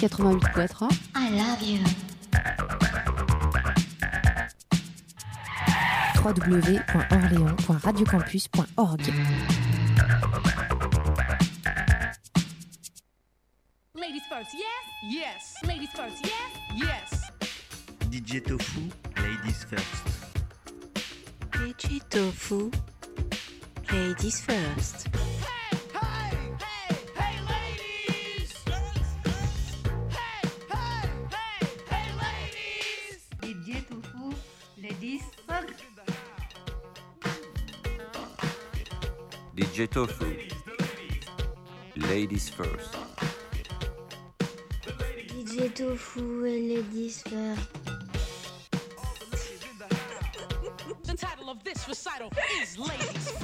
88.3. I love you. www.orléans.radiocampus.org. Ladies first, yes? Yes. Ladies first, yes? Yes. DJ Tofu, ladies first. DJ Tofu, ladies first. Tofu. Ladies first. DJ Tofu et Ladies First. The title of this recital is Ladies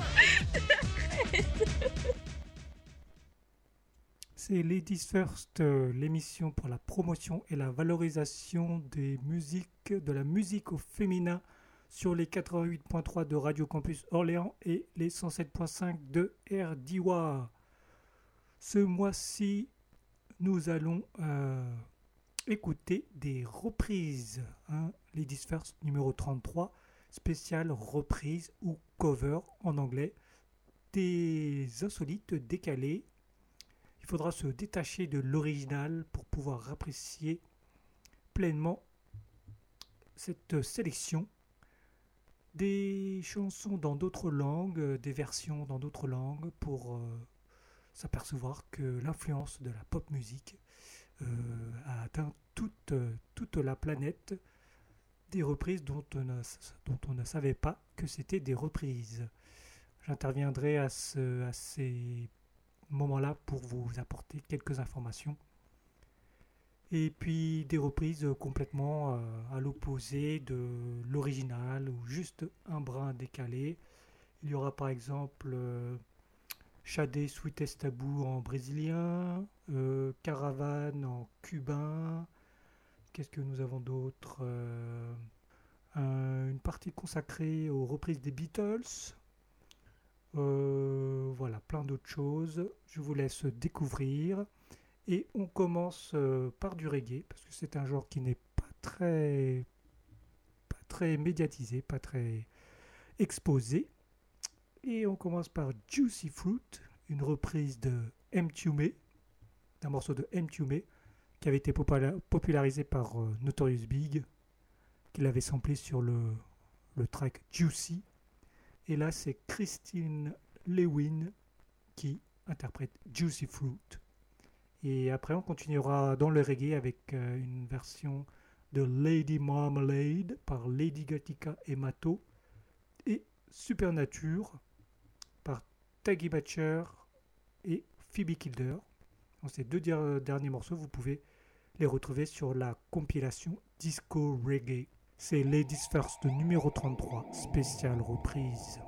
C'est Ladies First, euh, l'émission pour la promotion et la valorisation des musiques, de la musique au féminin sur les 88.3 de Radio Campus Orléans et les 107.5 de RDIWA. Ce mois-ci, nous allons euh, écouter des reprises. hein. Ladies First numéro 33, spécial reprise ou cover en anglais. Des insolites décalées il faudra se détacher de l'original pour pouvoir apprécier pleinement cette sélection des chansons dans d'autres langues, euh, des versions dans d'autres langues pour euh, s'apercevoir que l'influence de la pop musique euh, a atteint toute, toute la planète des reprises dont on ne, dont on ne savait pas que c'était des reprises. J'interviendrai à, ce, à ces moment-là pour vous apporter quelques informations. Et puis des reprises complètement euh, à l'opposé de l'original ou juste un brin décalé. Il y aura par exemple euh, Shade Sweetest Taboo en brésilien, euh, Caravane en cubain. Qu'est-ce que nous avons d'autre Euh, un- Une partie consacrée aux reprises des Beatles. Euh, voilà, plein d'autres choses. Je vous laisse découvrir. Et on commence euh, par du reggae, parce que c'est un genre qui n'est pas très, pas très médiatisé, pas très exposé. Et on commence par Juicy Fruit, une reprise de M. D'un morceau de M. Qui avait été popula- popularisé par euh, Notorious Big, qui l'avait samplé sur le, le track Juicy. Et là, c'est Christine Lewin qui interprète Juicy Fruit. Et après, on continuera dans le reggae avec euh, une version de Lady Marmalade par Lady Gatica et Mato et Supernature par Taggy Batcher et Phoebe Kilder. Ces deux der- derniers morceaux, vous pouvez les retrouver sur la compilation Disco Reggae. C'est Ladies First numéro 33, spéciale reprise.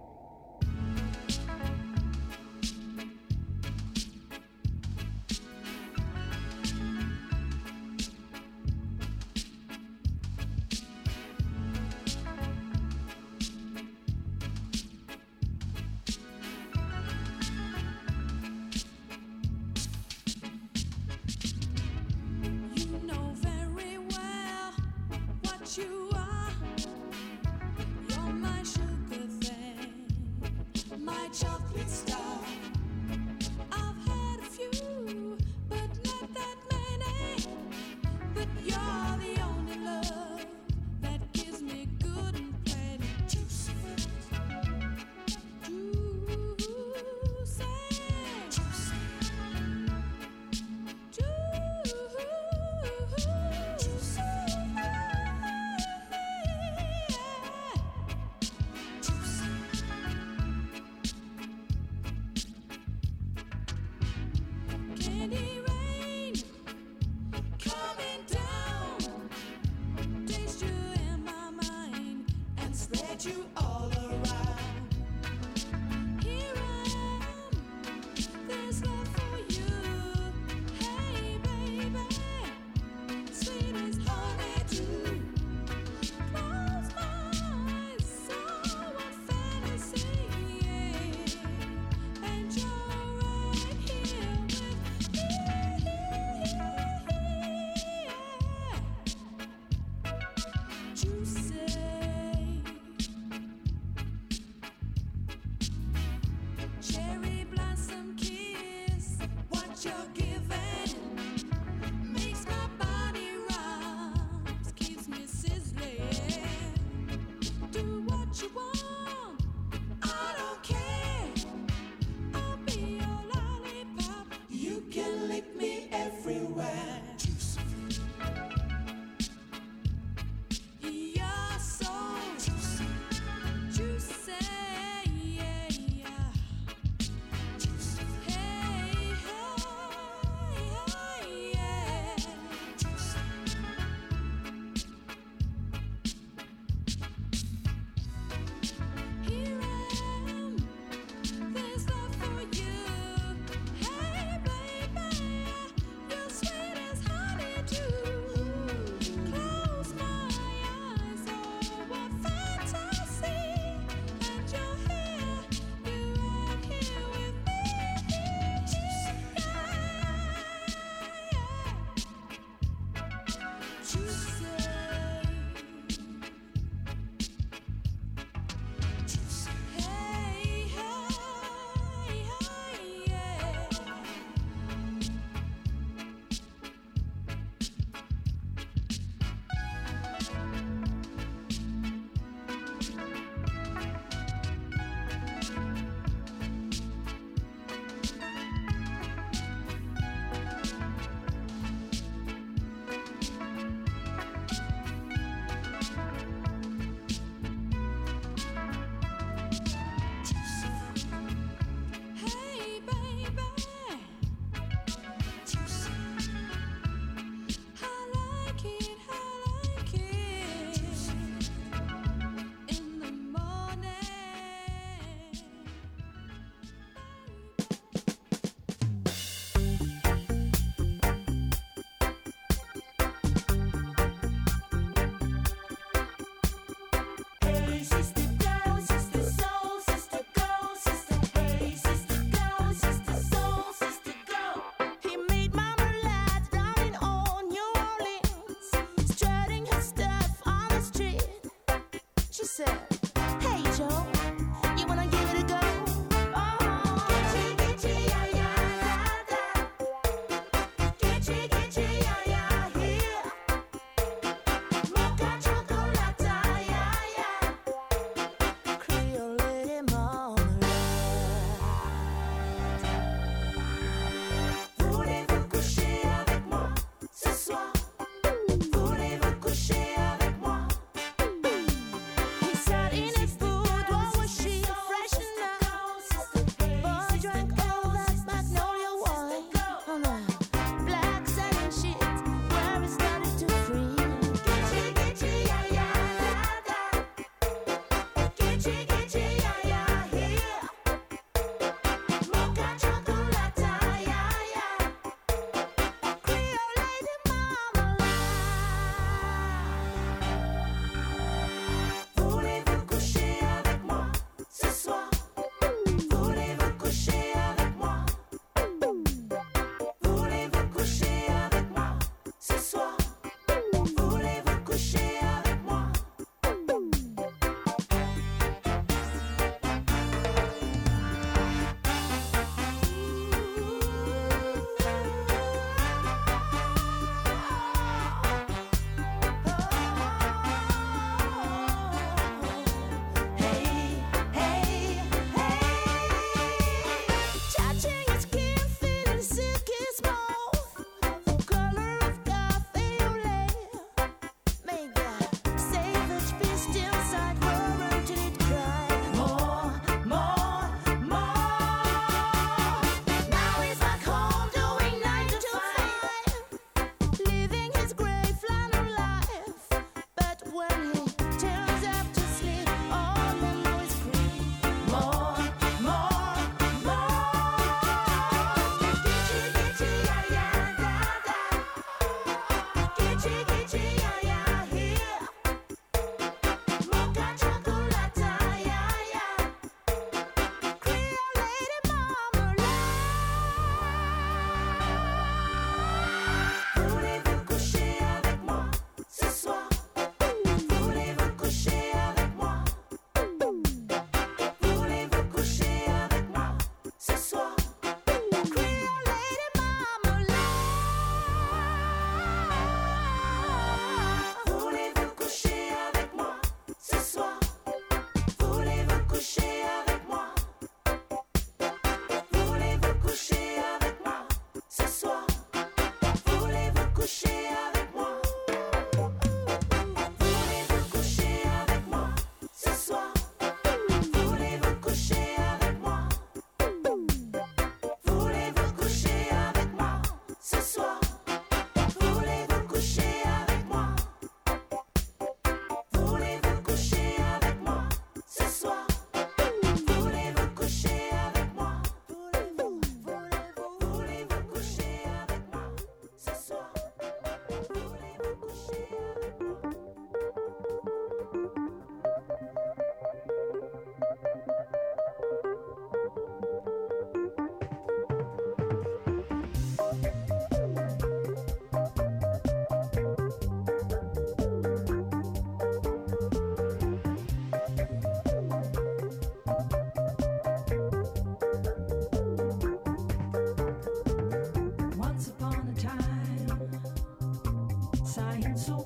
So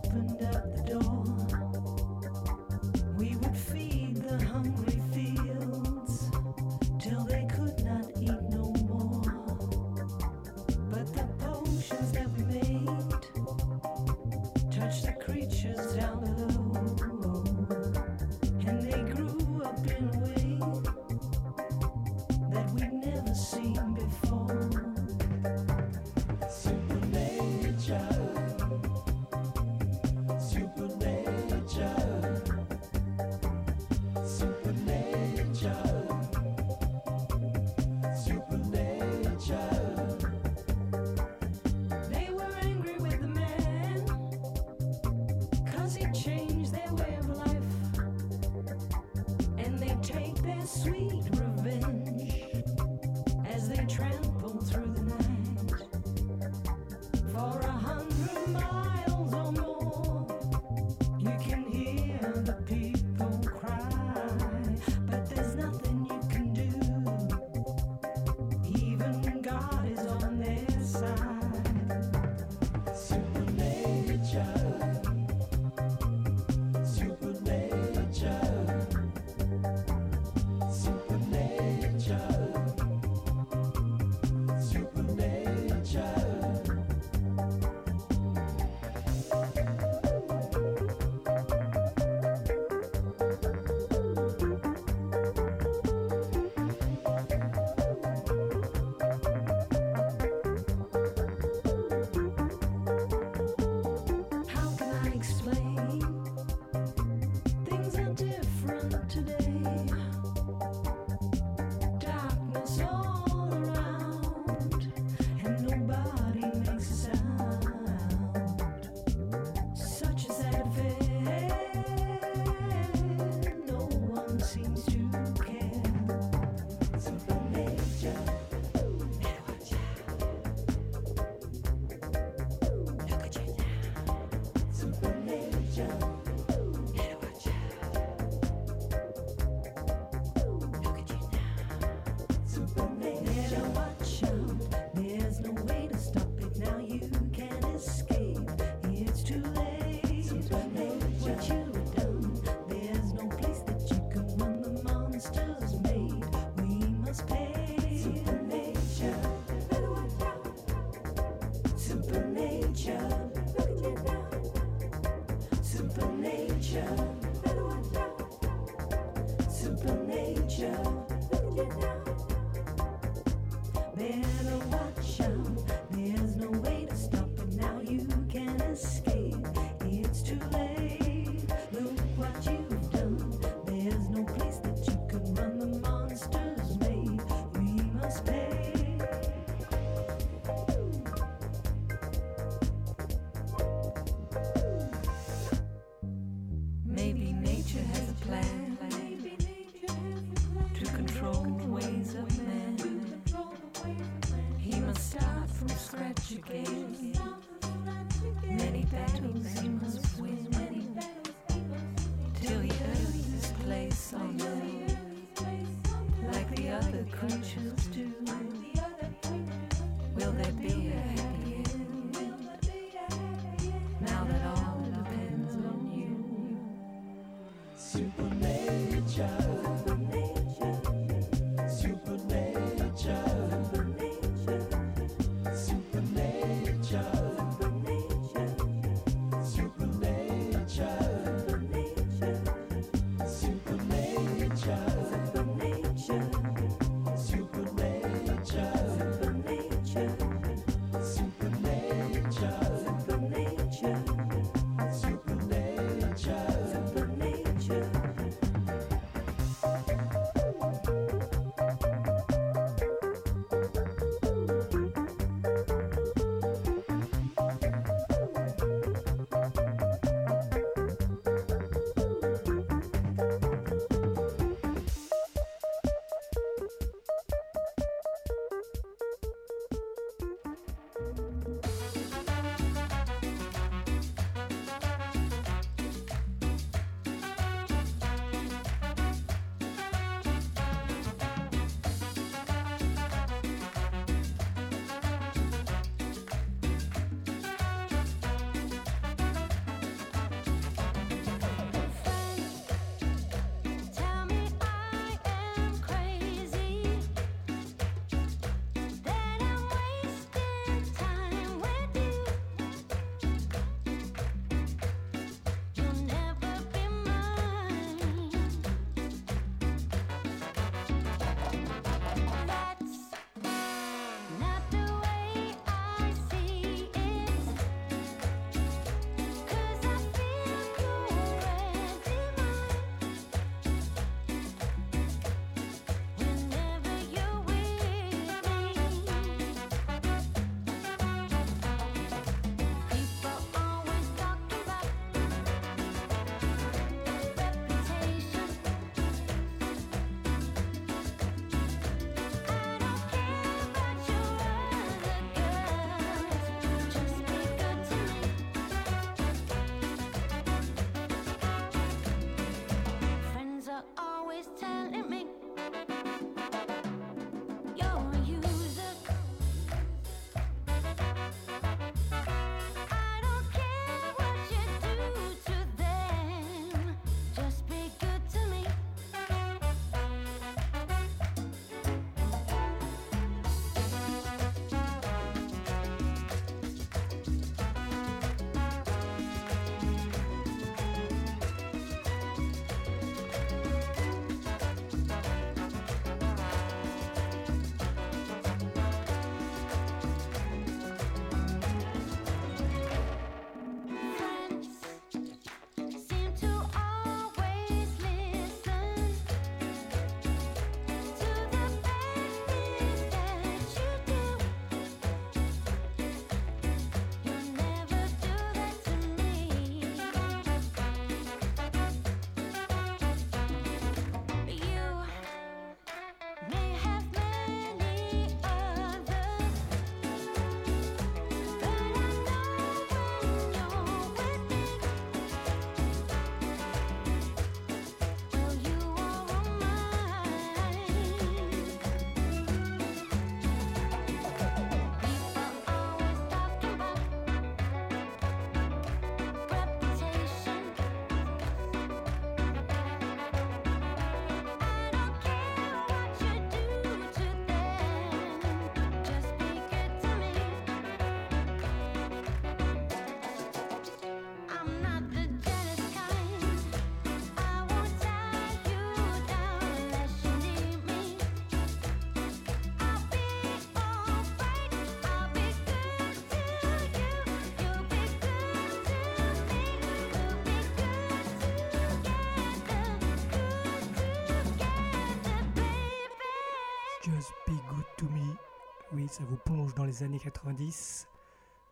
Oui, ça vous plonge dans les années 90.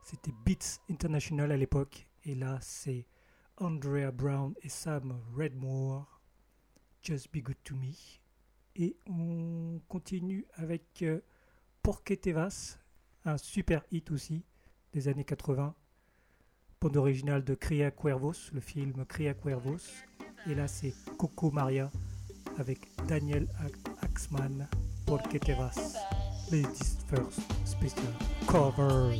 C'était Beats International à l'époque. Et là, c'est Andrea Brown et Sam Redmore. Just Be Good to Me. Et on continue avec euh, Porque Te Vas, un super hit aussi des années 80. Bande originale de Cria Cuervos, le film Cria Cuervos. Et là, c'est Coco Maria avec Daniel Axman, Porque Te Vas. Ladies First Special Cover.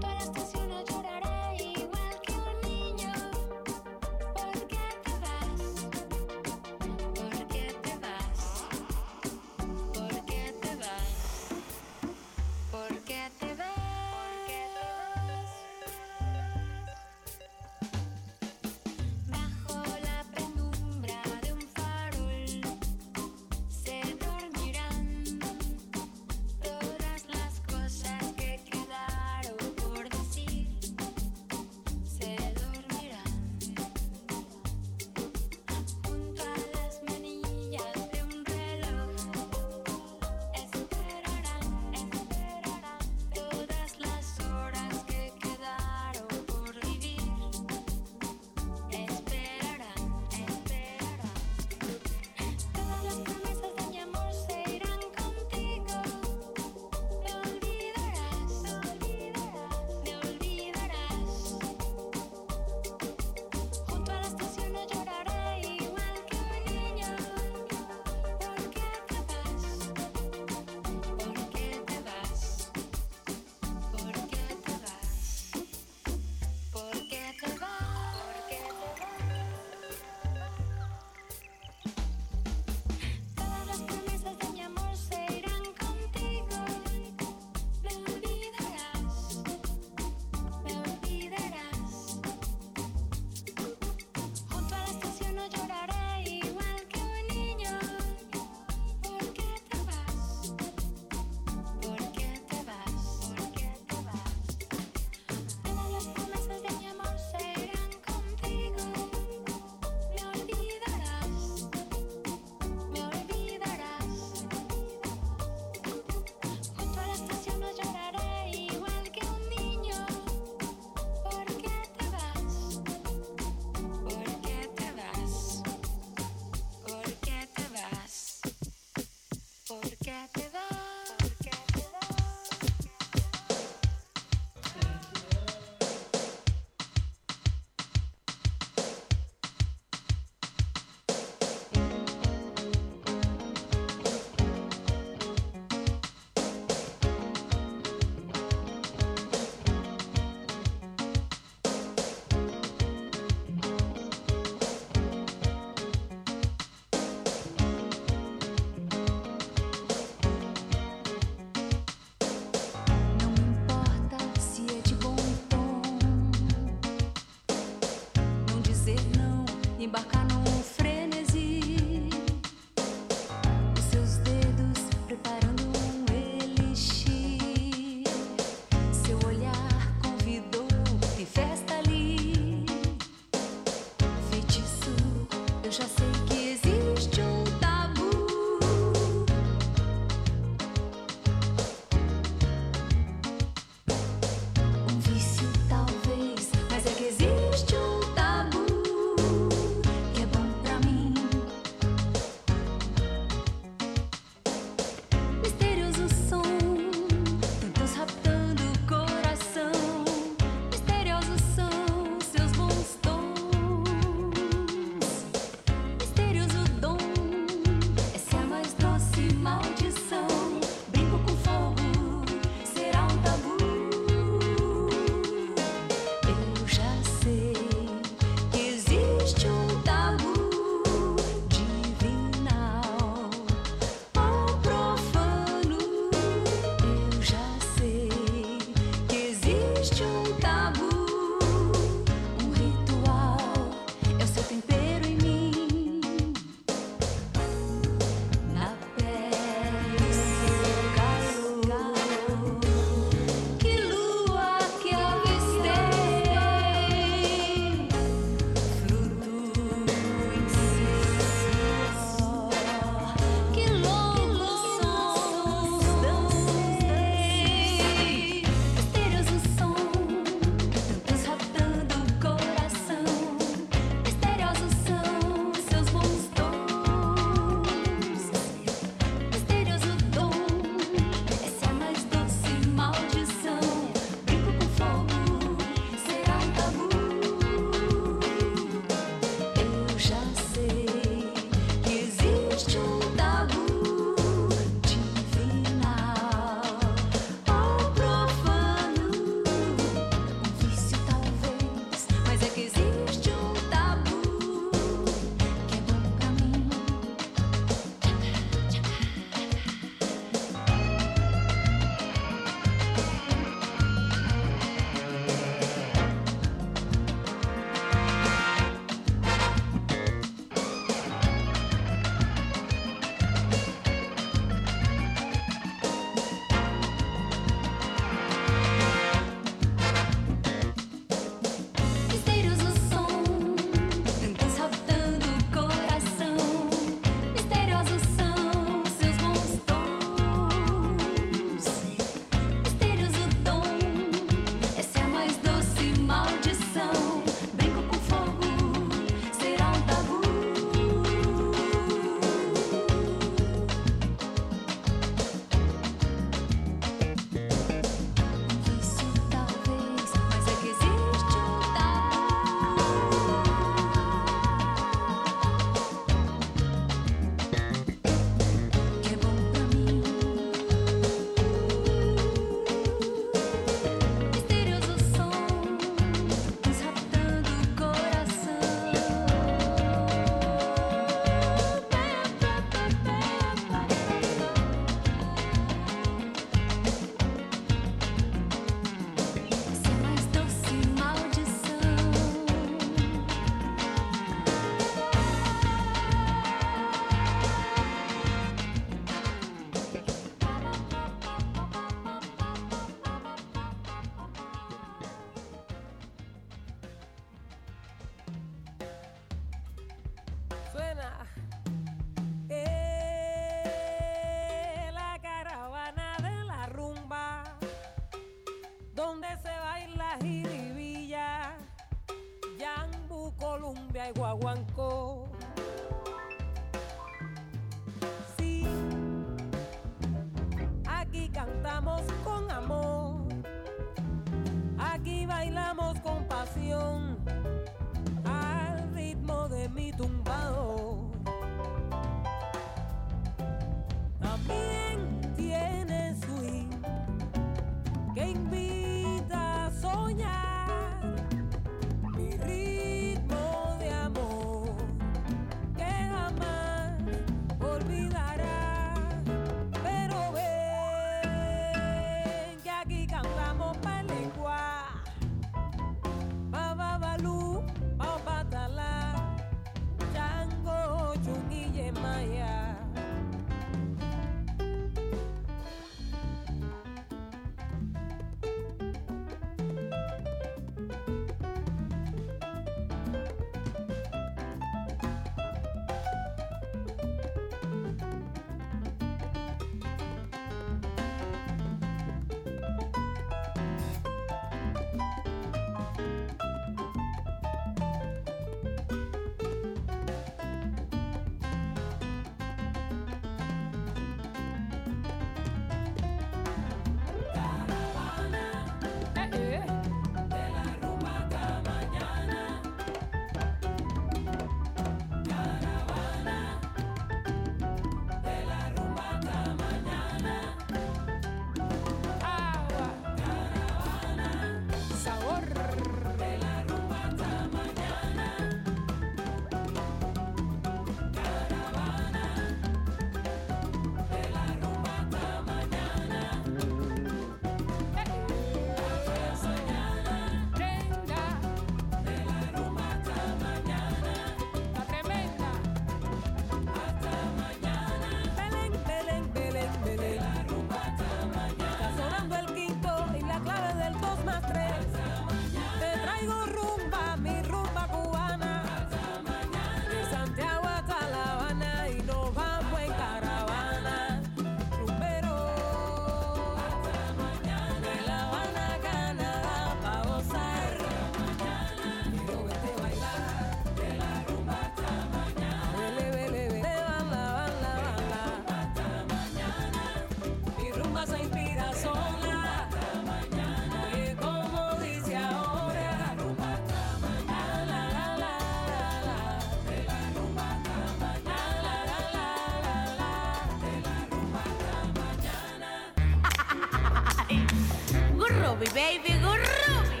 baby groovy.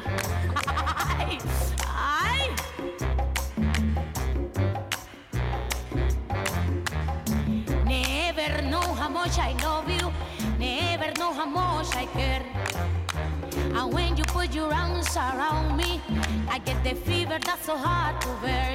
Aye. I Never know how much I love you. Never know how much I care. And when you put your arms around me, I get the fever that's so hard to bear.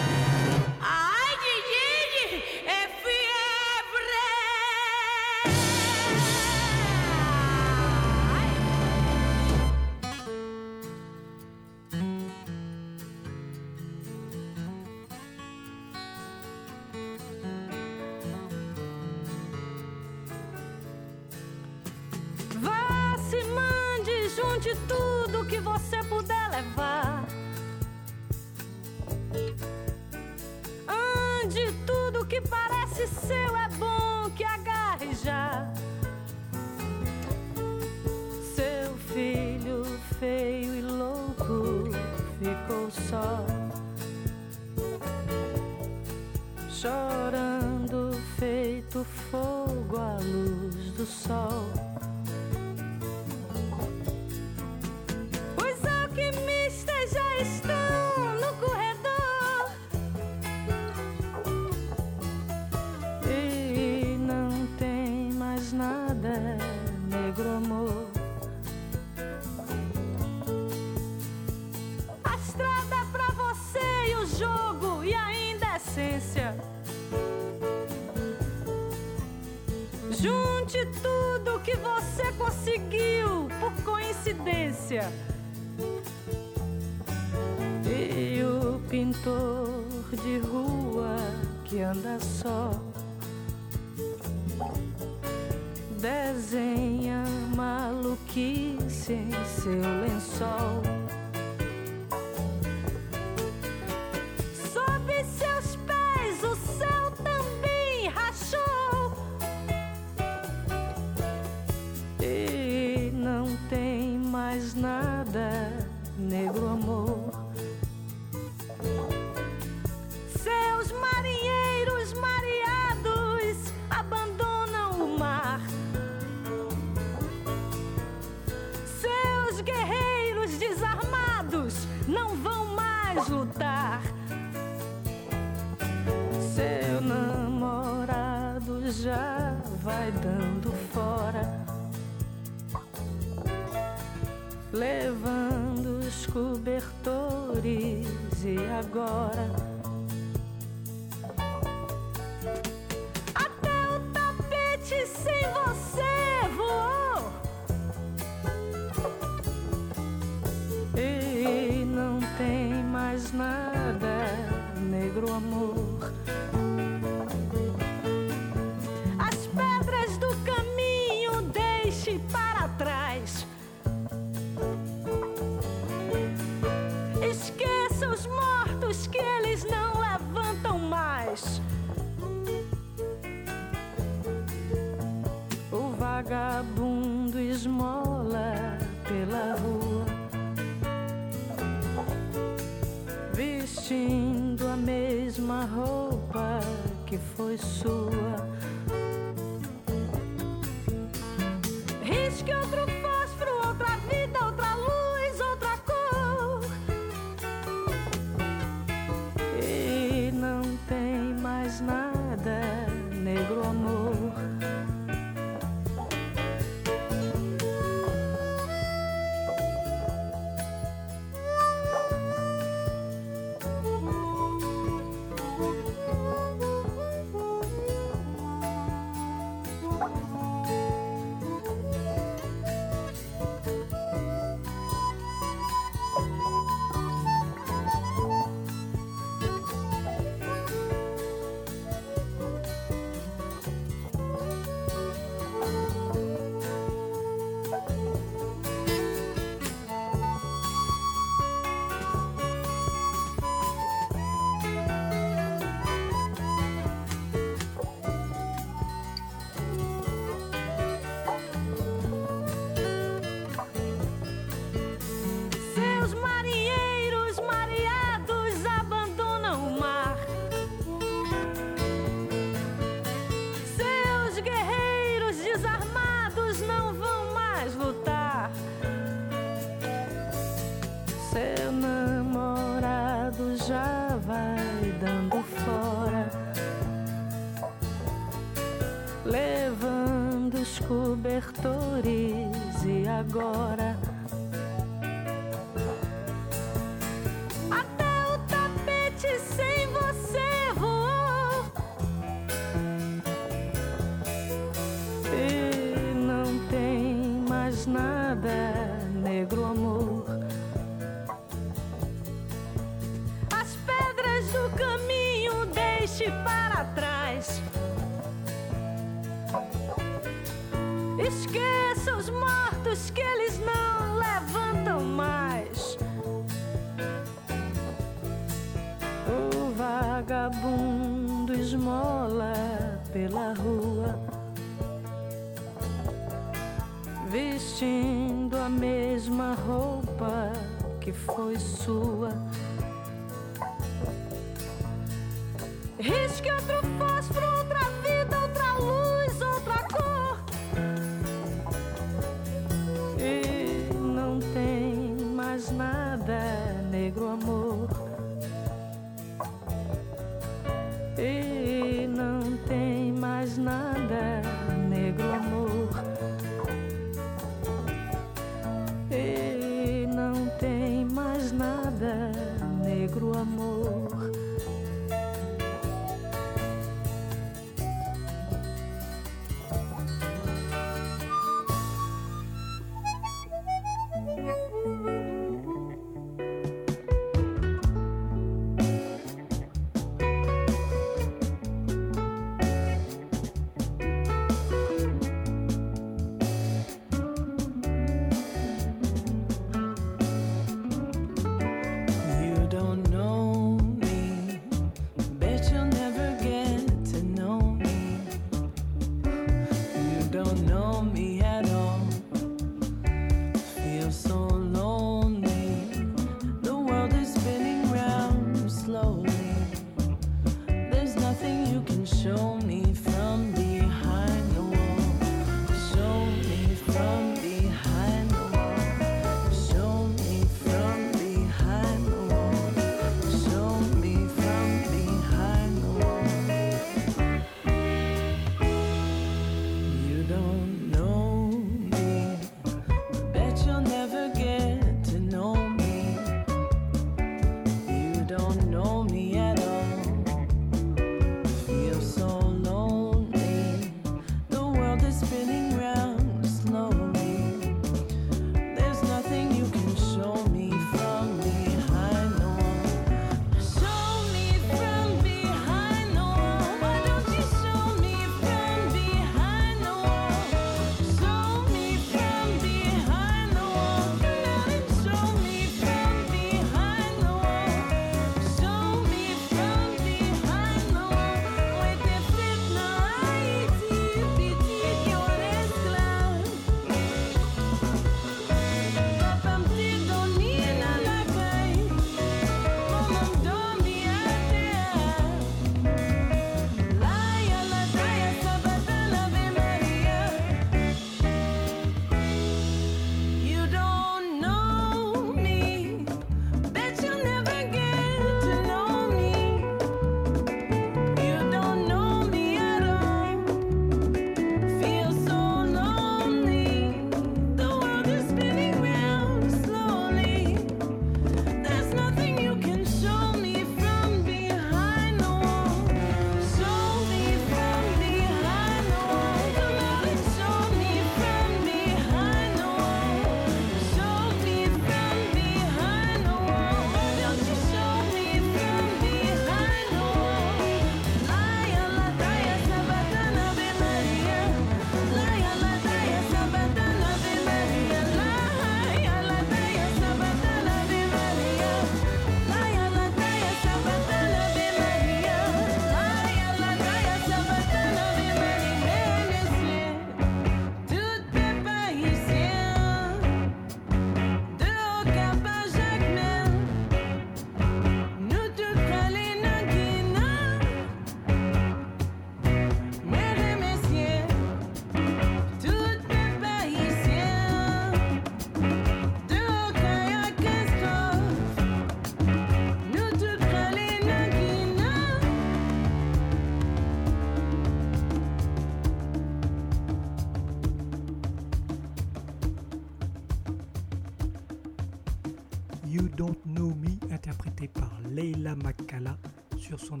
sur son,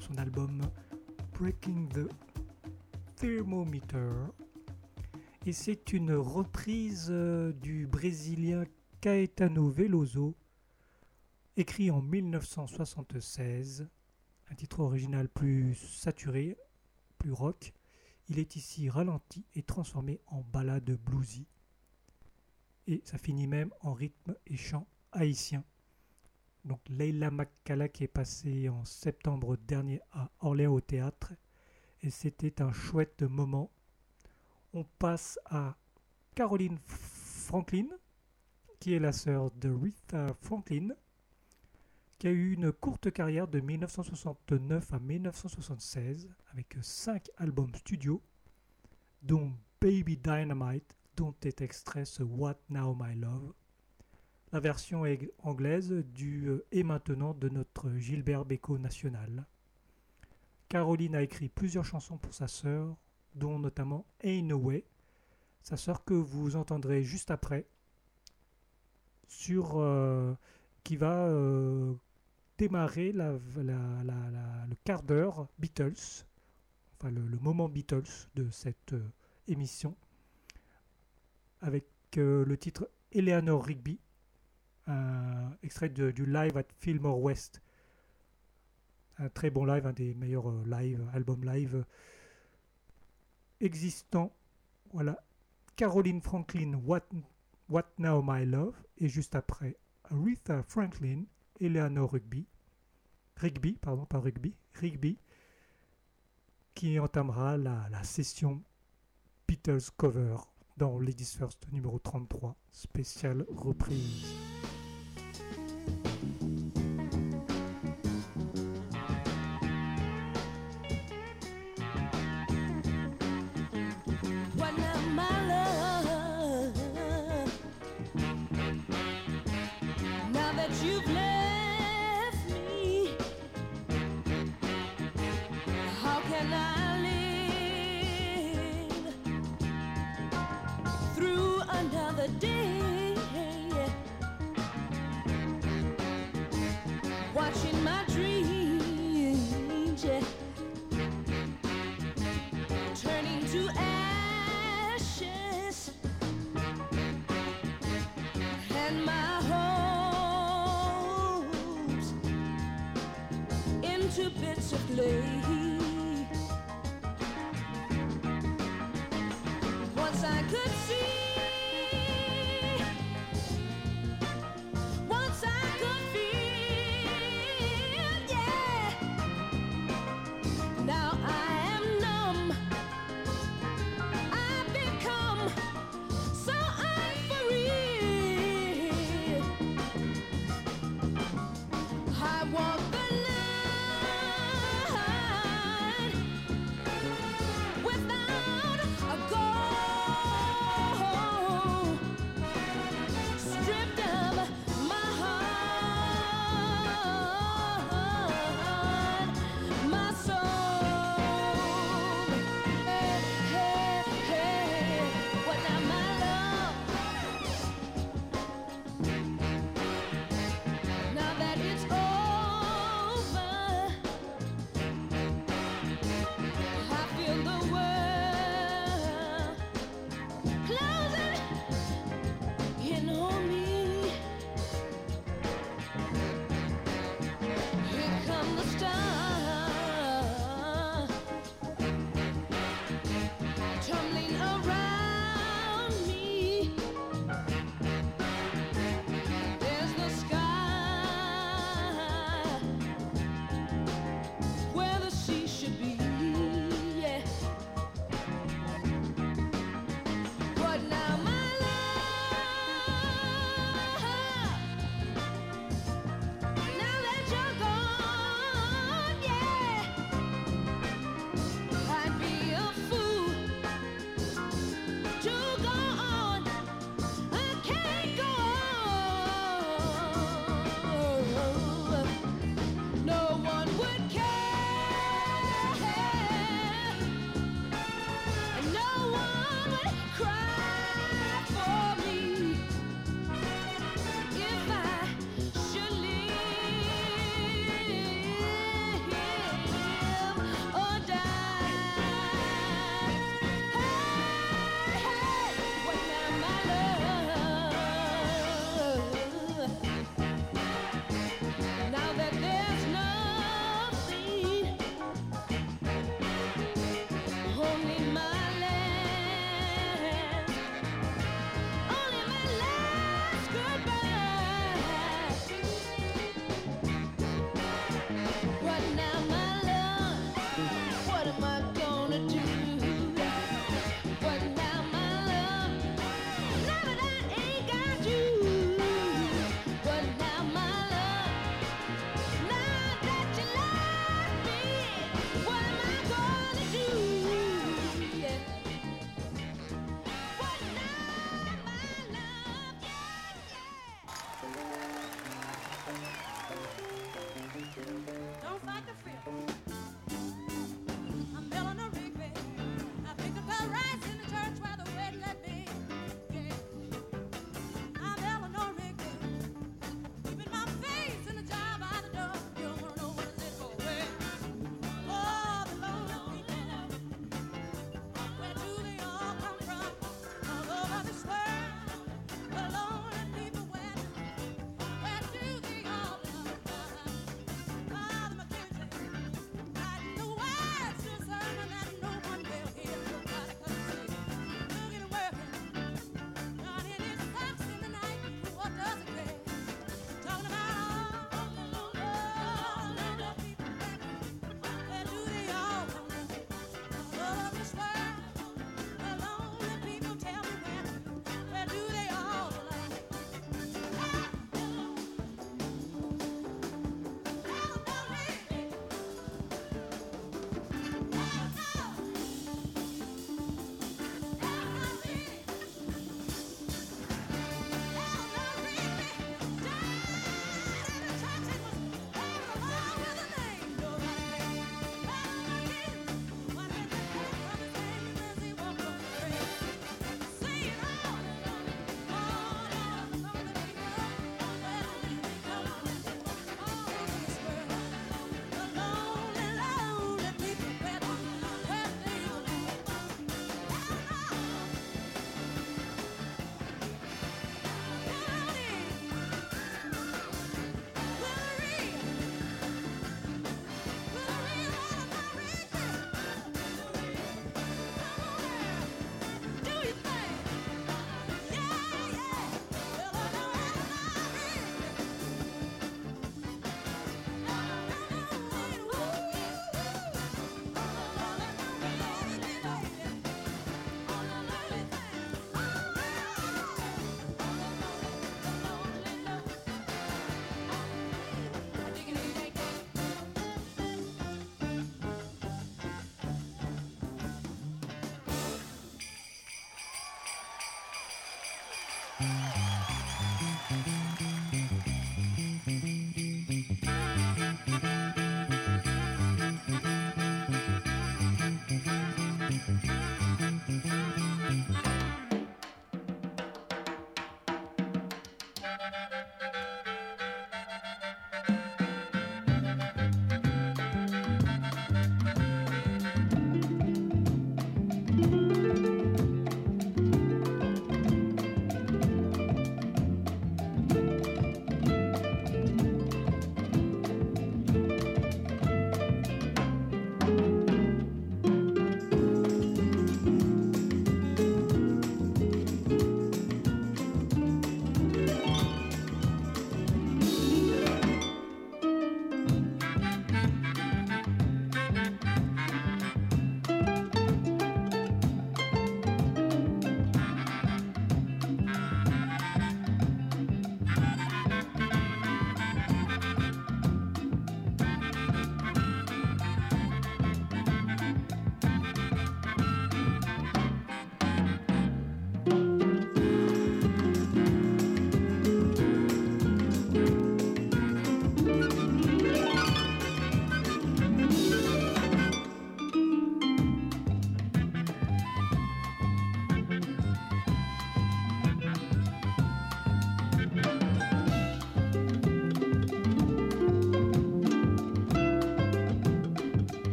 son album Breaking the Thermometer. Et c'est une reprise euh, du Brésilien Caetano Veloso, écrit en 1976, un titre original plus saturé, plus rock. Il est ici ralenti et transformé en ballade bluesy. Et ça finit même en rythme et chant haïtien. Donc Leila Makkala qui est passée en septembre dernier à Orléans au théâtre. Et c'était un chouette moment. On passe à Caroline Franklin, qui est la sœur de Rita Franklin, qui a eu une courte carrière de 1969 à 1976 avec cinq albums studio, dont Baby Dynamite, dont est extrait ce What Now My Love. La version anglaise du euh, Et maintenant de notre Gilbert Bécaud national. Caroline a écrit plusieurs chansons pour sa sœur, dont notamment Ain't No Way, sa sœur que vous entendrez juste après, sur, euh, qui va euh, démarrer le quart d'heure Beatles, enfin le, moment Beatles de cette émission, avec le titre Eleanor Rigby, extrait du live at Fillmore West. Un très bon live, un des meilleurs euh, live, albums live euh, existants. Voilà. Caroline Franklin, What, What Now My Love, et juste après, Aretha Franklin, Eleanor Rigby, Rigby, pardon, pas Rigby, qui entamera la, la session Beatles cover dans Ladies First numéro 33, spéciale reprise. place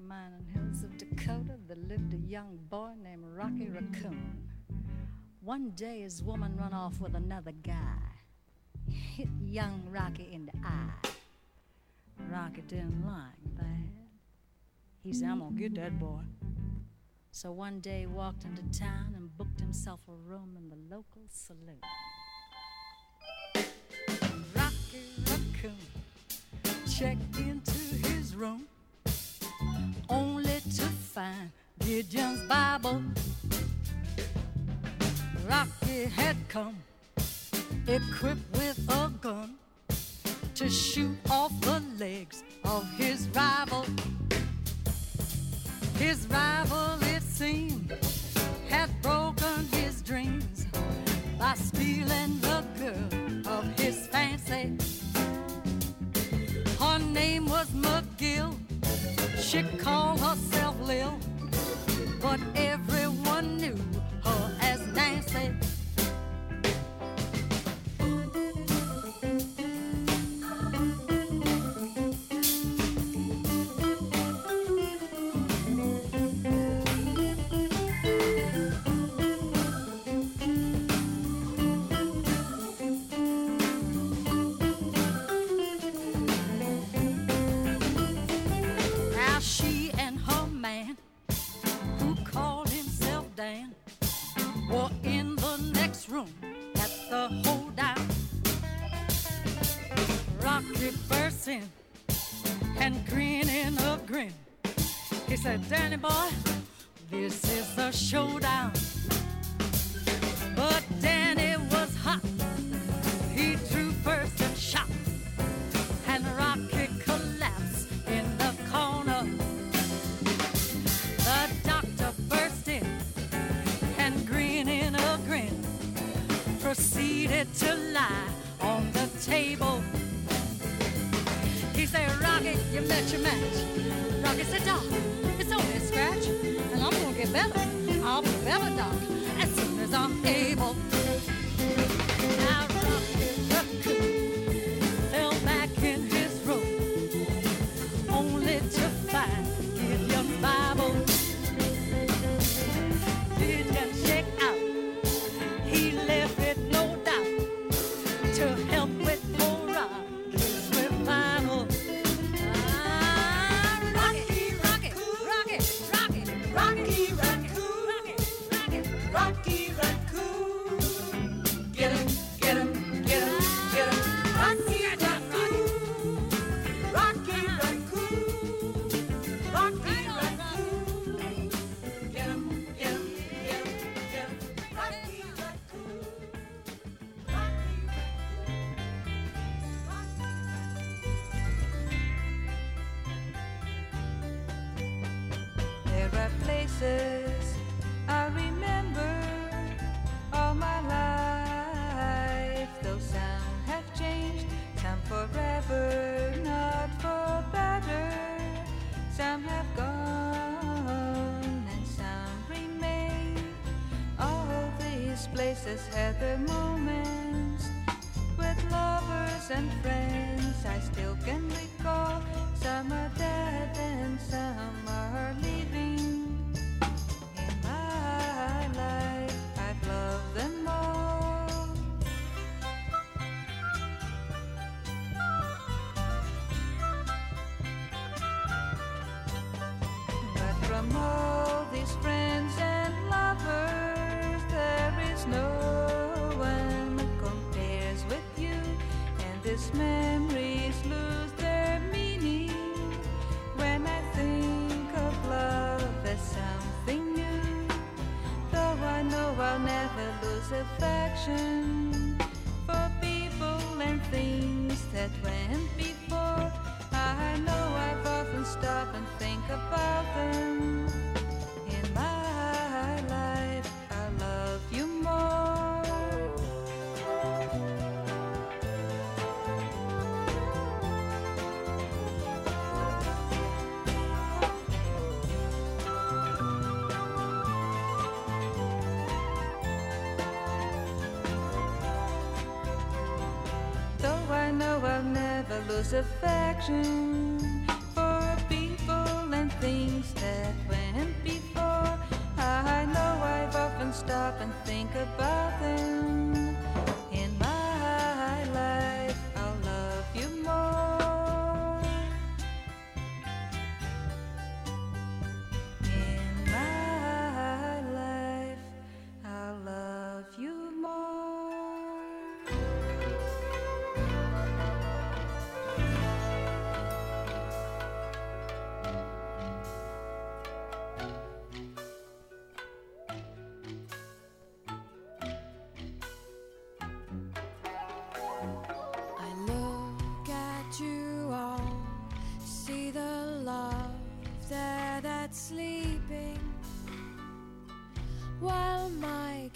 Mining hills of Dakota, there lived a young boy named Rocky Raccoon. One day, his woman run off with another guy, hit young Rocky in the eye. Rocky didn't like that. He said, I'm gonna get that boy. So one day, he walked into town and booked himself a room in the local saloon. Rocky Raccoon checked into his room Gideon's Bible. Rocky had come equipped with a gun to shoot off the legs of his rival. His rival, it seemed, had broken his dreams by stealing the girl of his fancy. Her name was McGill. She called herself but everyone knew her as Nancy. dancing and grinning a grin. He said, Danny boy, this is a showdown. But Danny was hot. You met your match. Rockets are dark. It's only a scratch. more. affection.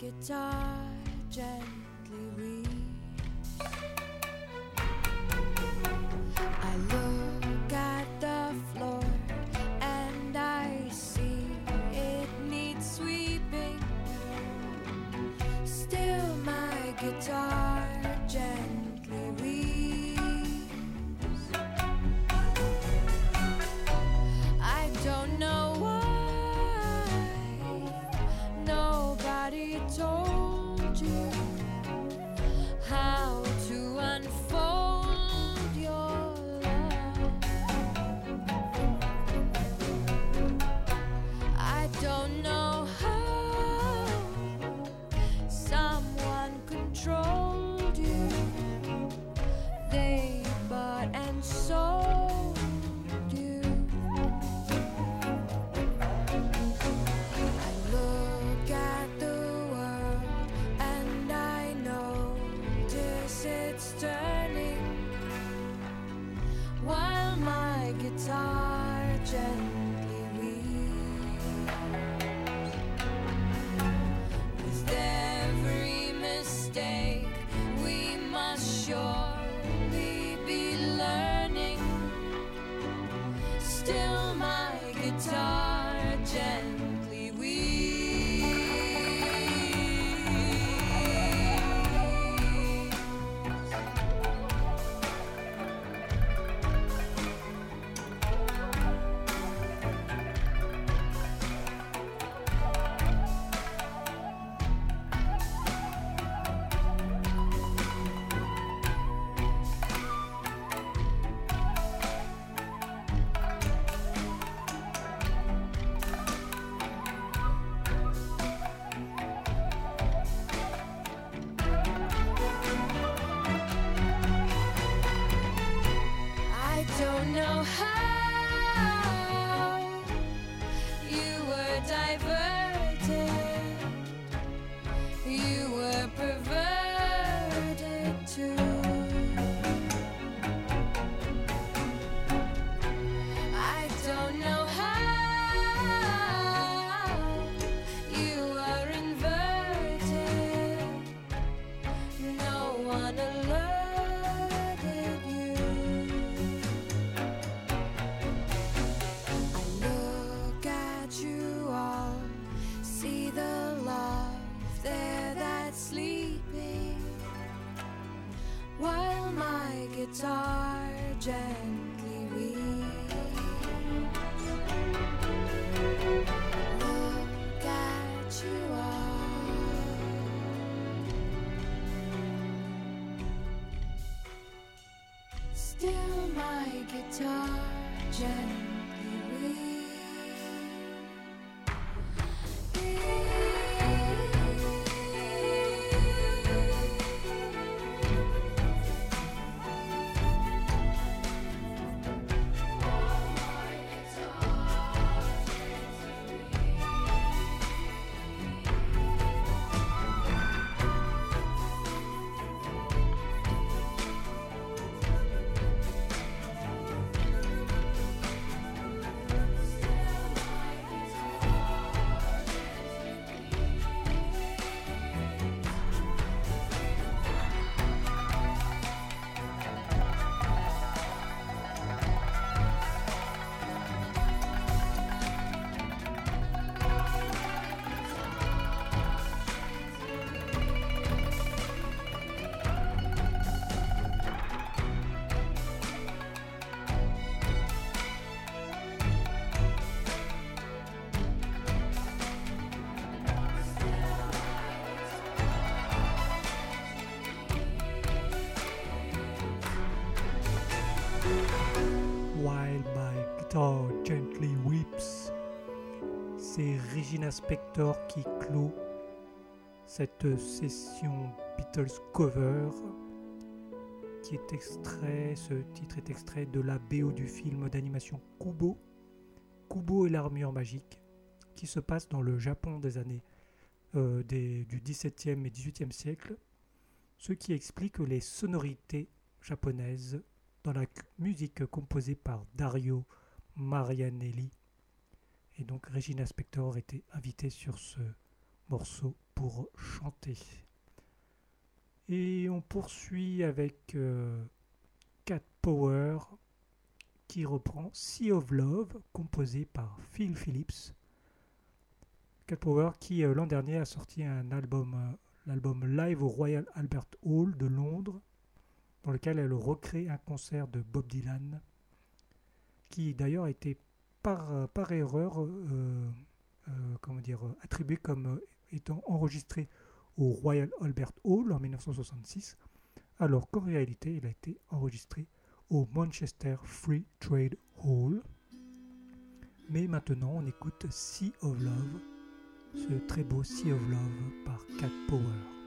guitar jazz Regina qui clôt cette session Beatles cover qui est extrait, ce titre est extrait de la BO du film d'animation Kubo, Kubo et l'armure magique, qui se passe dans le Japon des années euh, des- du XVIIe et XVIIIe siècle, ce qui explique les sonorités japonaises dans la musique composée par Dario Marianelli. Et donc Regina Spector était invitée sur ce morceau pour chanter. Et on poursuit avec euh, Cat Power qui reprend Sea of Love composé par Phil Phillips. Cat Power qui euh, l'an dernier a sorti un album, euh, l'album live au Royal Albert Hall de Londres dans lequel elle recrée un concert de Bob Dylan, qui d'ailleurs été par, par erreur euh, euh, euh, attribué comme euh, étant enregistré au Royal Albert Hall en 1966, alors qu'en réalité il a été enregistré au Manchester Free Trade Hall. Mais maintenant on écoute Sea of Love, ce très beau Sea of Love par Cat Power.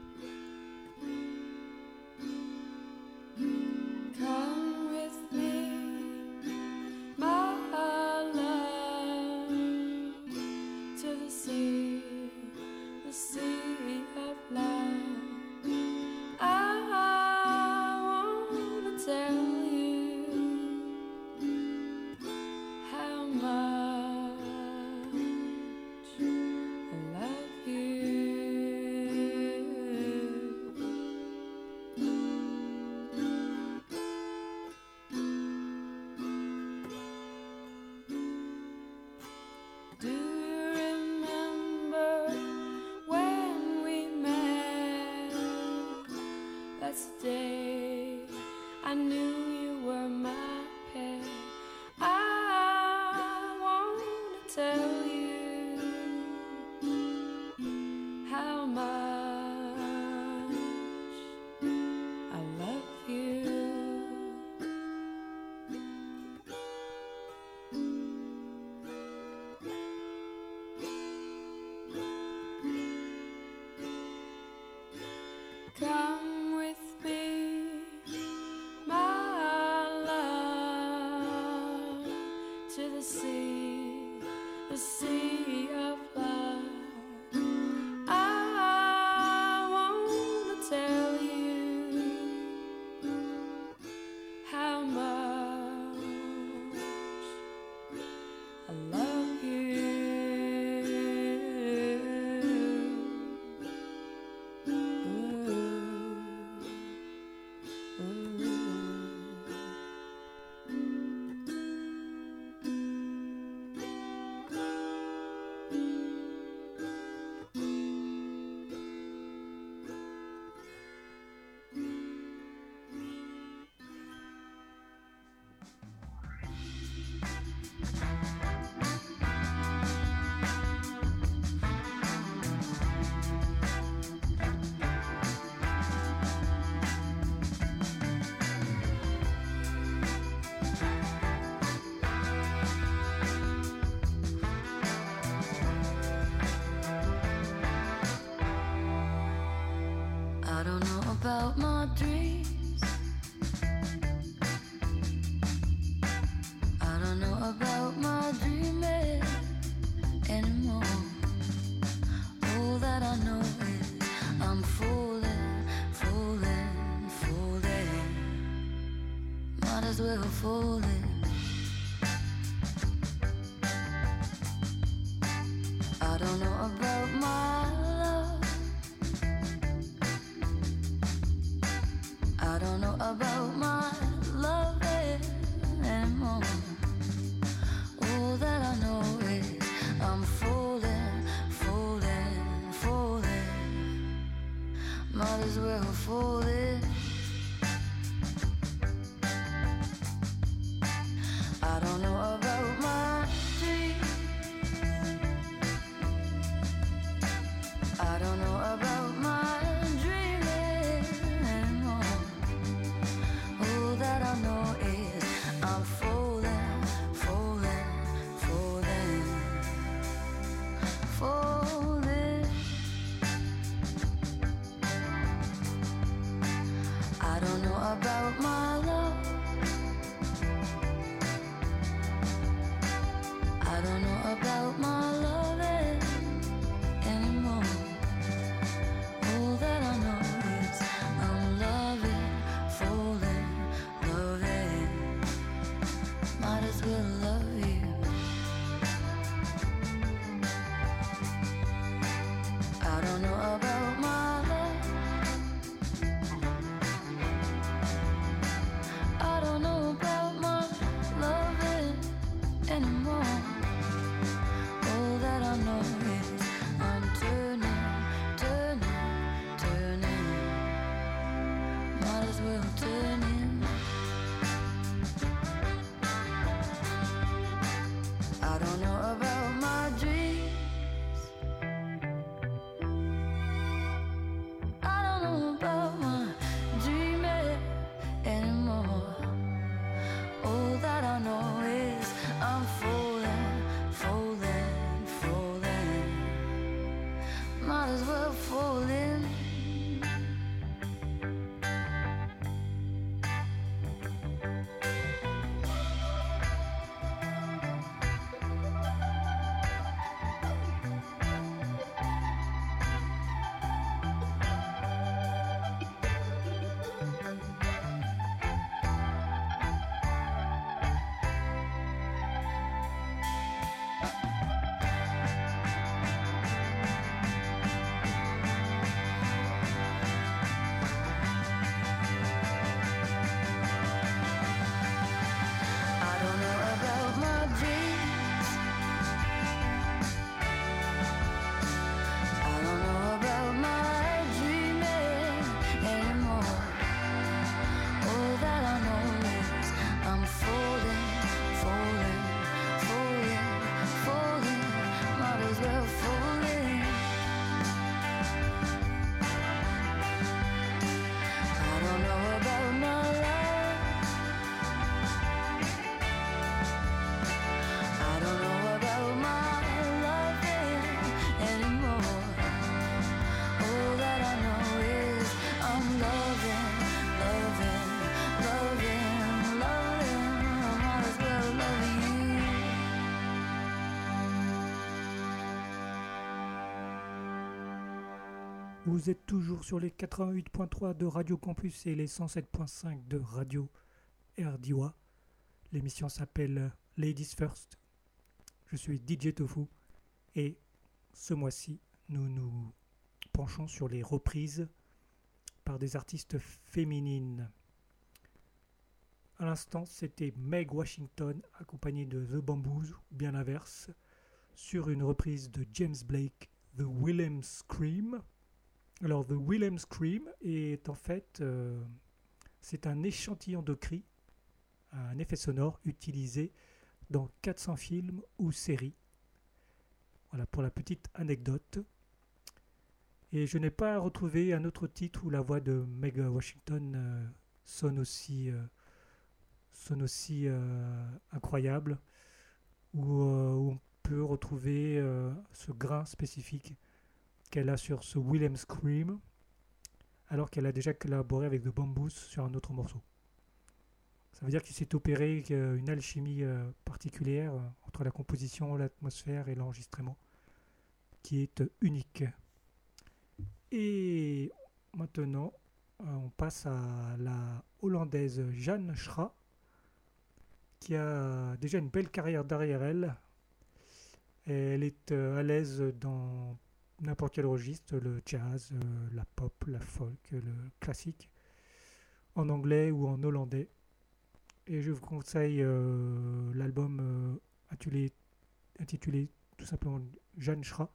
will fall in. Vous êtes toujours sur les 88.3 de Radio Campus et les 107.5 de Radio RDIWA. L'émission s'appelle Ladies First. Je suis DJ Tofu et ce mois-ci, nous nous penchons sur les reprises par des artistes féminines. À l'instant, c'était Meg Washington accompagnée de The Bamboos, ou bien l'inverse, sur une reprise de James Blake, The Willem Scream. Alors, The Willem Scream est en fait, euh, c'est un échantillon de cris, un effet sonore utilisé dans 400 films ou séries. Voilà pour la petite anecdote. Et je n'ai pas retrouvé un autre titre où la voix de Meg Washington euh, sonne aussi, euh, sonne aussi incroyable, où, on peut retrouver ce grain spécifique qu'elle a sur ce Willem Scream, alors qu'elle a déjà collaboré avec The Bamboos sur un autre morceau. Ça veut dire qu'il s'est opéré euh, une alchimie euh, particulière euh, entre la composition, l'atmosphère et l'enregistrement, qui est unique. Et maintenant, on passe à la hollandaise Jeanne Schra, qui a déjà une belle carrière derrière elle. Elle est à l'aise dans n'importe quel registre, le jazz, euh, la pop, la folk, le classique, en anglais ou en hollandais. Et je vous conseille euh, l'album euh, intitulé, tout simplement Jeanne Schra,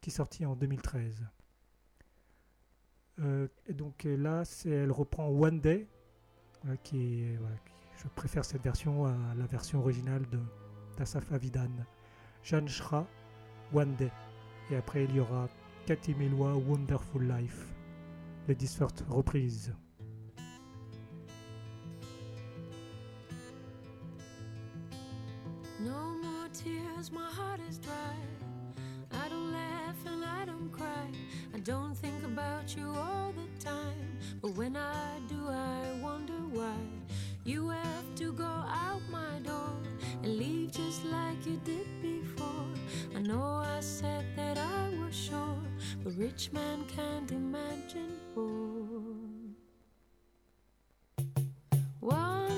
qui est sorti en 2013. Euh, et donc là, elle reprend One Day, qui je préfère cette version à la version originale de d'Asaf. Jeanne Schra, One Day. Et après, il y aura Cathy Melua, Wonderful Life. Les First reprise. No more tears, my heart is dry. I don't laugh and I don't cry. I don't think about you all the time. But when I do, I wonder why. You have to go out my door and leave just like you did before. I know I said that I was sure, but rich man can't imagine poor. One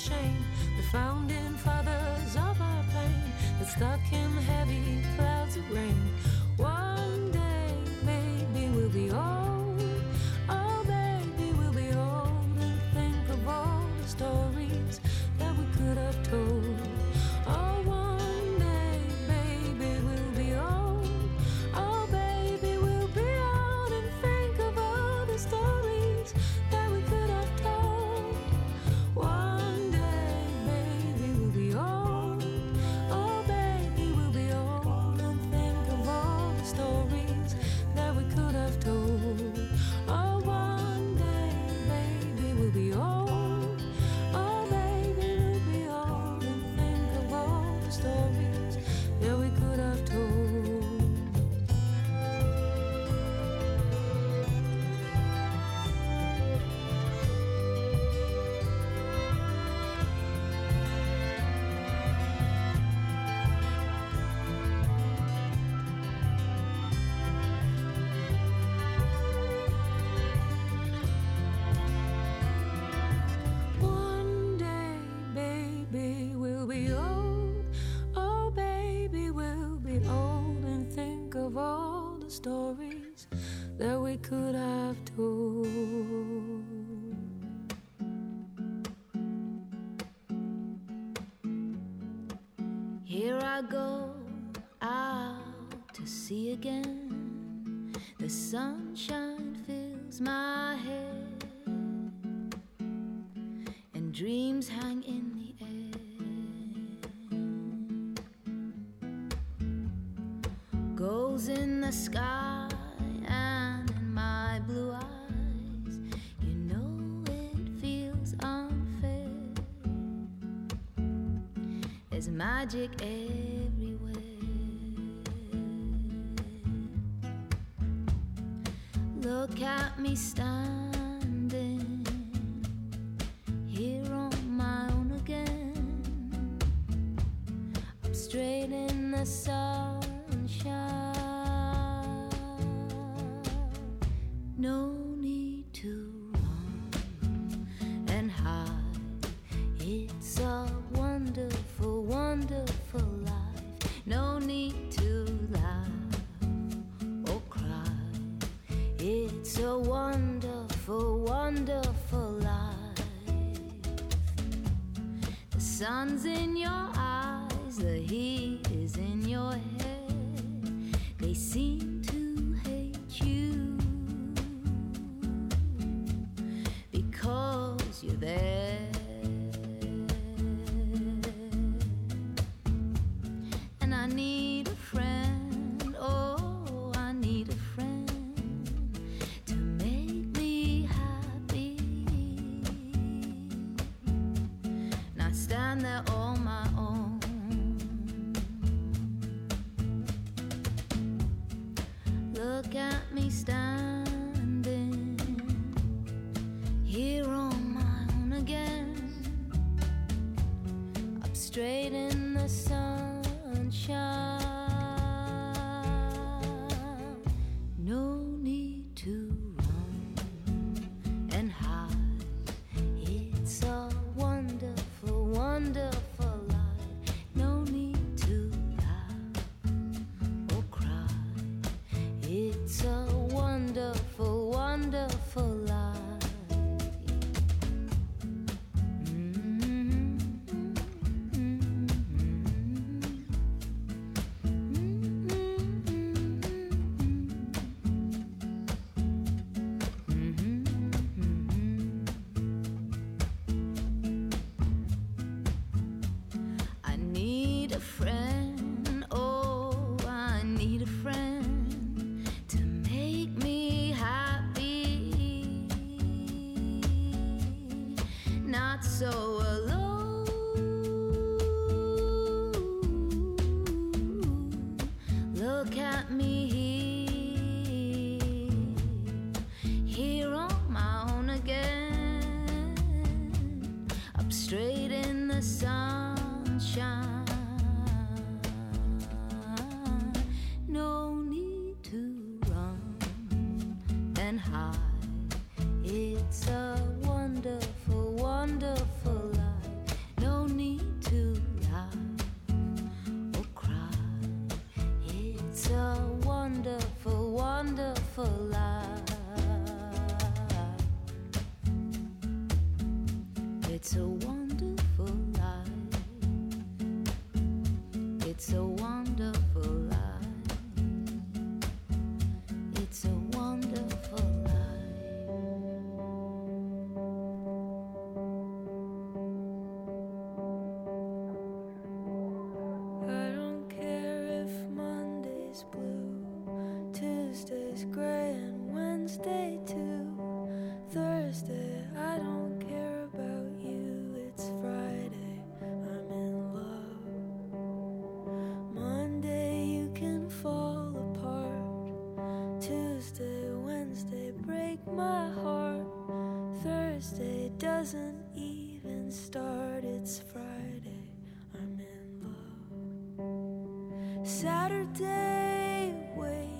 shame, the founding fathers of our pain, that stuck in heavy clouds of rain. Could have told. It's gray and Wednesday too. Thursday, I don't care about you. It's Friday, I'm in love. Monday, you can fall apart. Tuesday, Wednesday, break my heart. Thursday doesn't even start, it's Friday, I'm in love. Saturday, wait.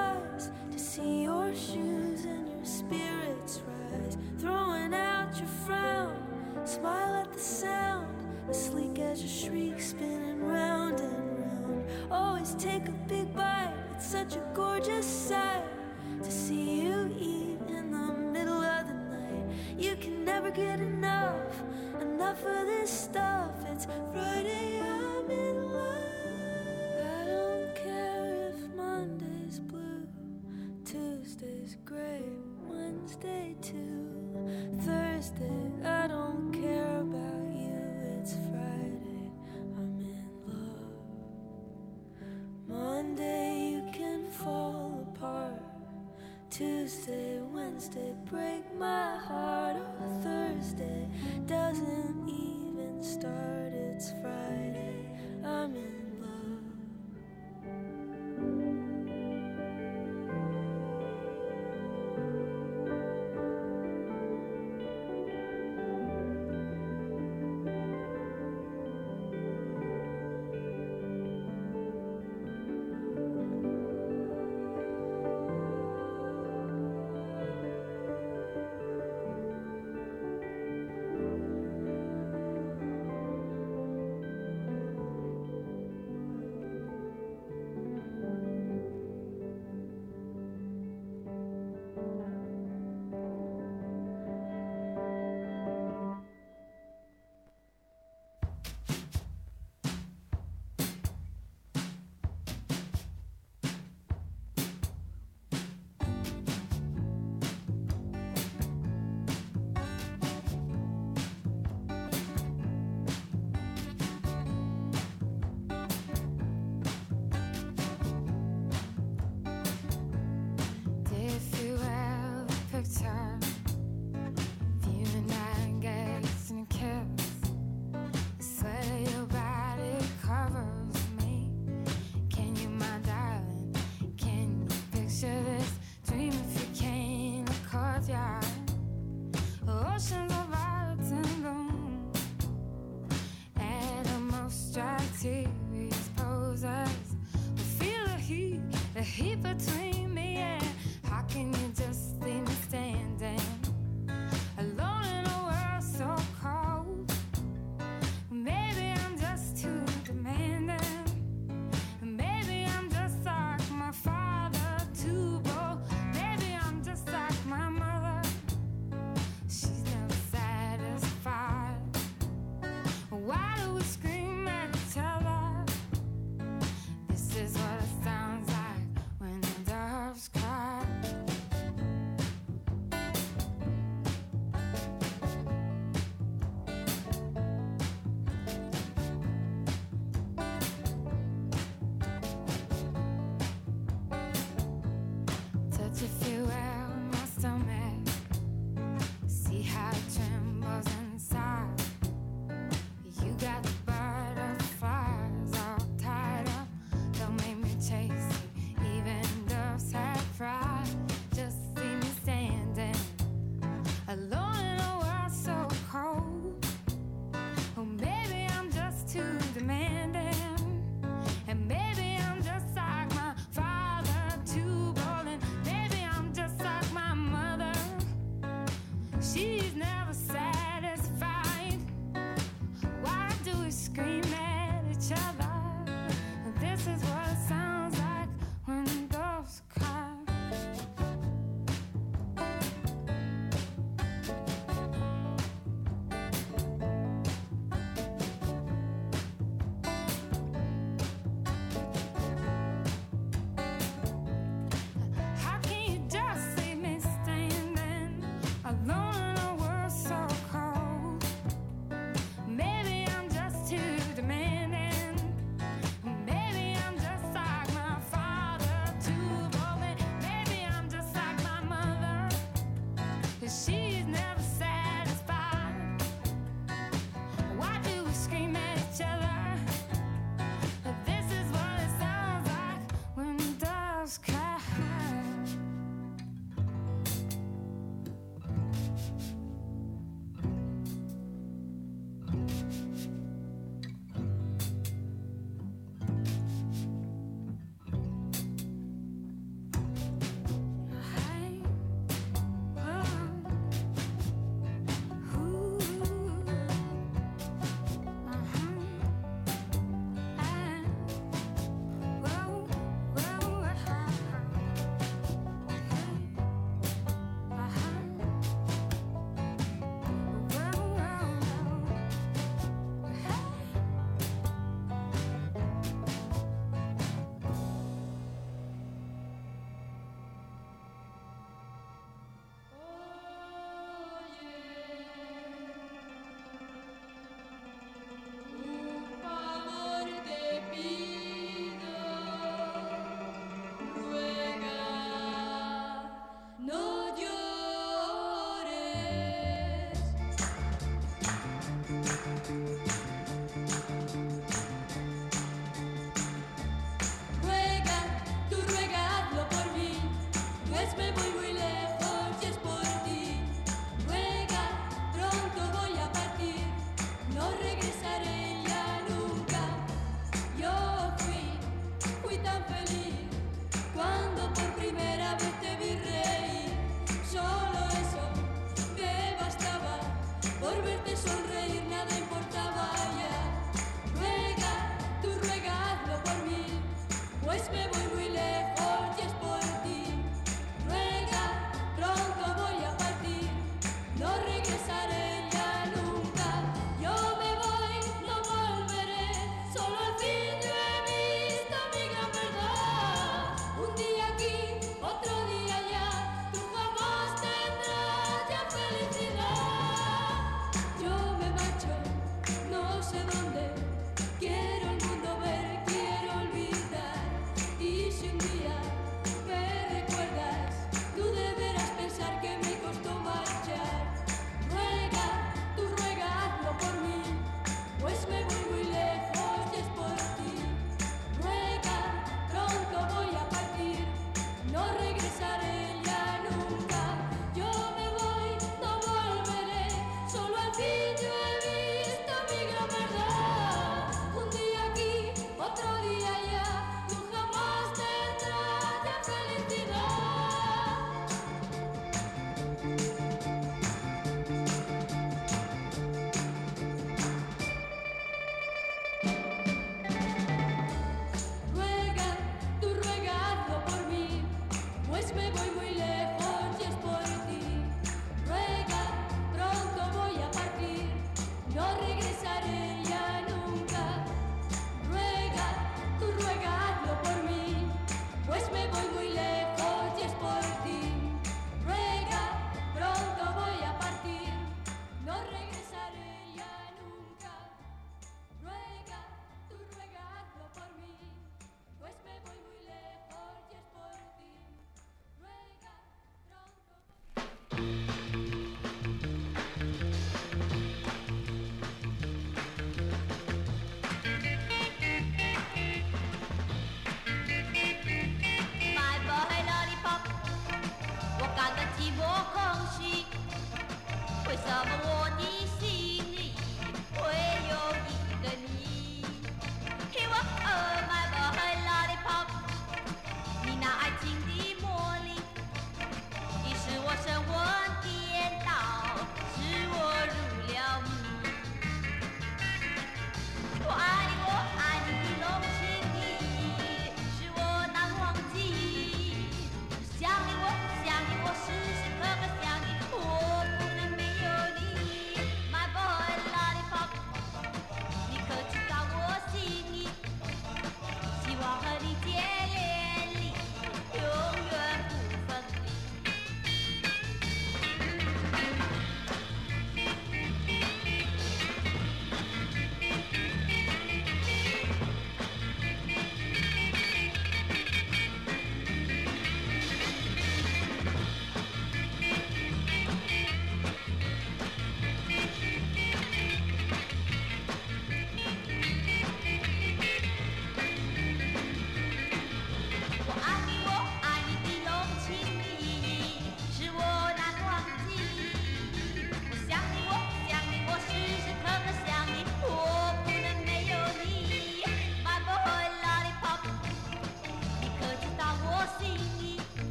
Tuesday, Wednesday, break my heart on Thursday.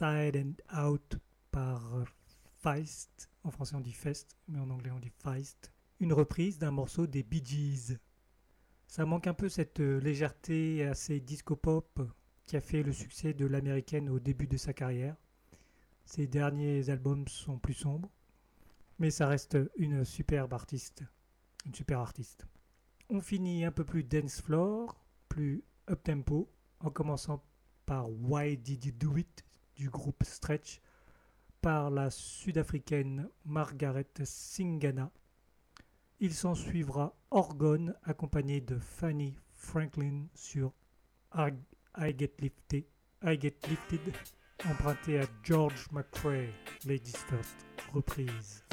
Inside and Out par Feist. En français on dit Fest, mais en anglais on dit Feist. Une reprise d'un morceau des Bee Gees. Ça manque un peu cette euh, légèreté assez disco-pop qui a fait le succès de l'américaine au début de sa carrière. Ses derniers albums sont plus sombres, mais ça reste une superbe artiste. Une super artiste. On finit un peu plus dance floor, plus up tempo, en commençant par Why Did You Do It? Du groupe Stretch, par la sud-africaine Margaret Singana. Il s'en suivra Orgone accompagné de Fanny Franklin sur I, Get Lifted, I Get Lifted, emprunté à George McRae, Ladies First, reprise.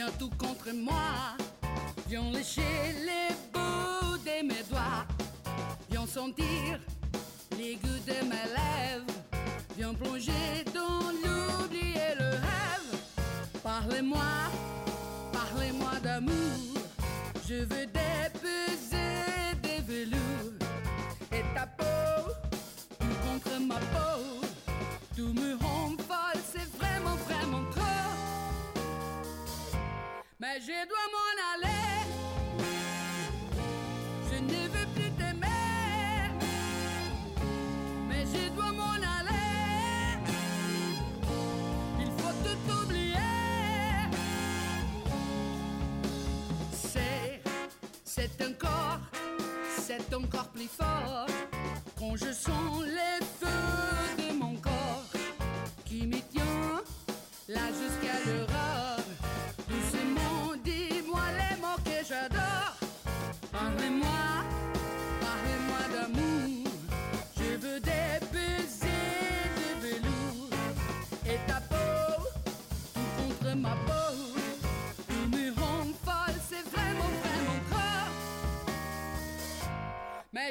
Viens tout contre moi. Viens lécher les bouts de mes doigts. Viens sentir les de mes lèvres. Viens plonger dans l'oubli et le rêve. Parlez-moi, parlez-moi d'amour. Je veux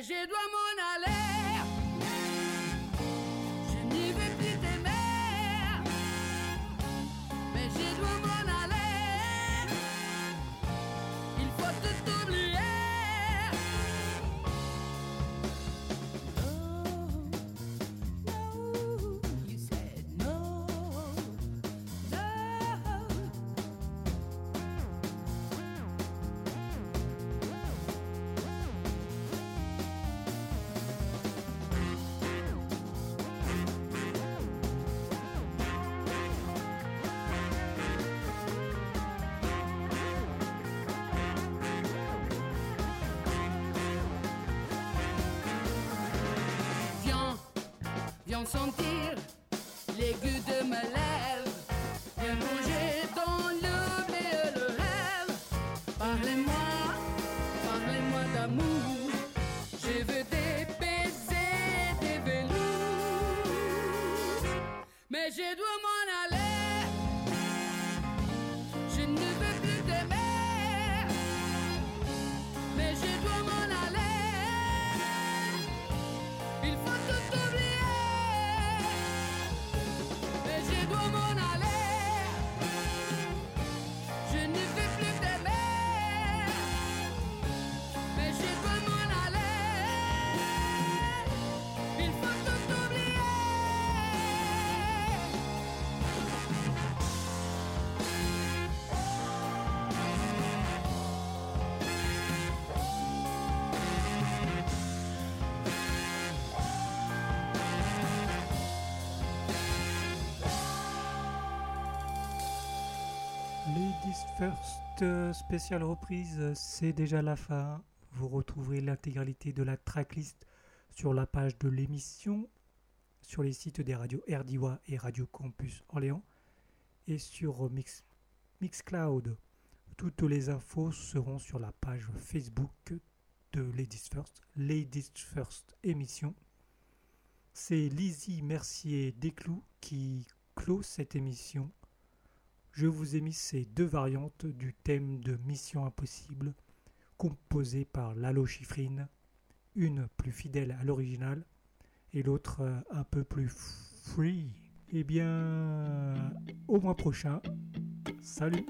Je dois viens sentir goûts de mes lèvres. Viens bouger First, euh, spéciale reprise, euh, c'est déjà la fin. Vous retrouverez l'intégralité de la tracklist sur la page de l'émission, sur les sites des radios RDIWA et Radio Campus Orléans, et sur euh, Mix, Mixcloud. Toutes les infos seront sur la page Facebook de Ladies First, Ladies First émission. C'est Lizzie Mercier Desclous qui clôt cette émission. Je vous ai mis ces deux variantes du thème de Mission Impossible, composées par Lalo Schifrin, une plus fidèle à l'original et l'autre euh, un peu plus free. Eh bien, au mois prochain, salut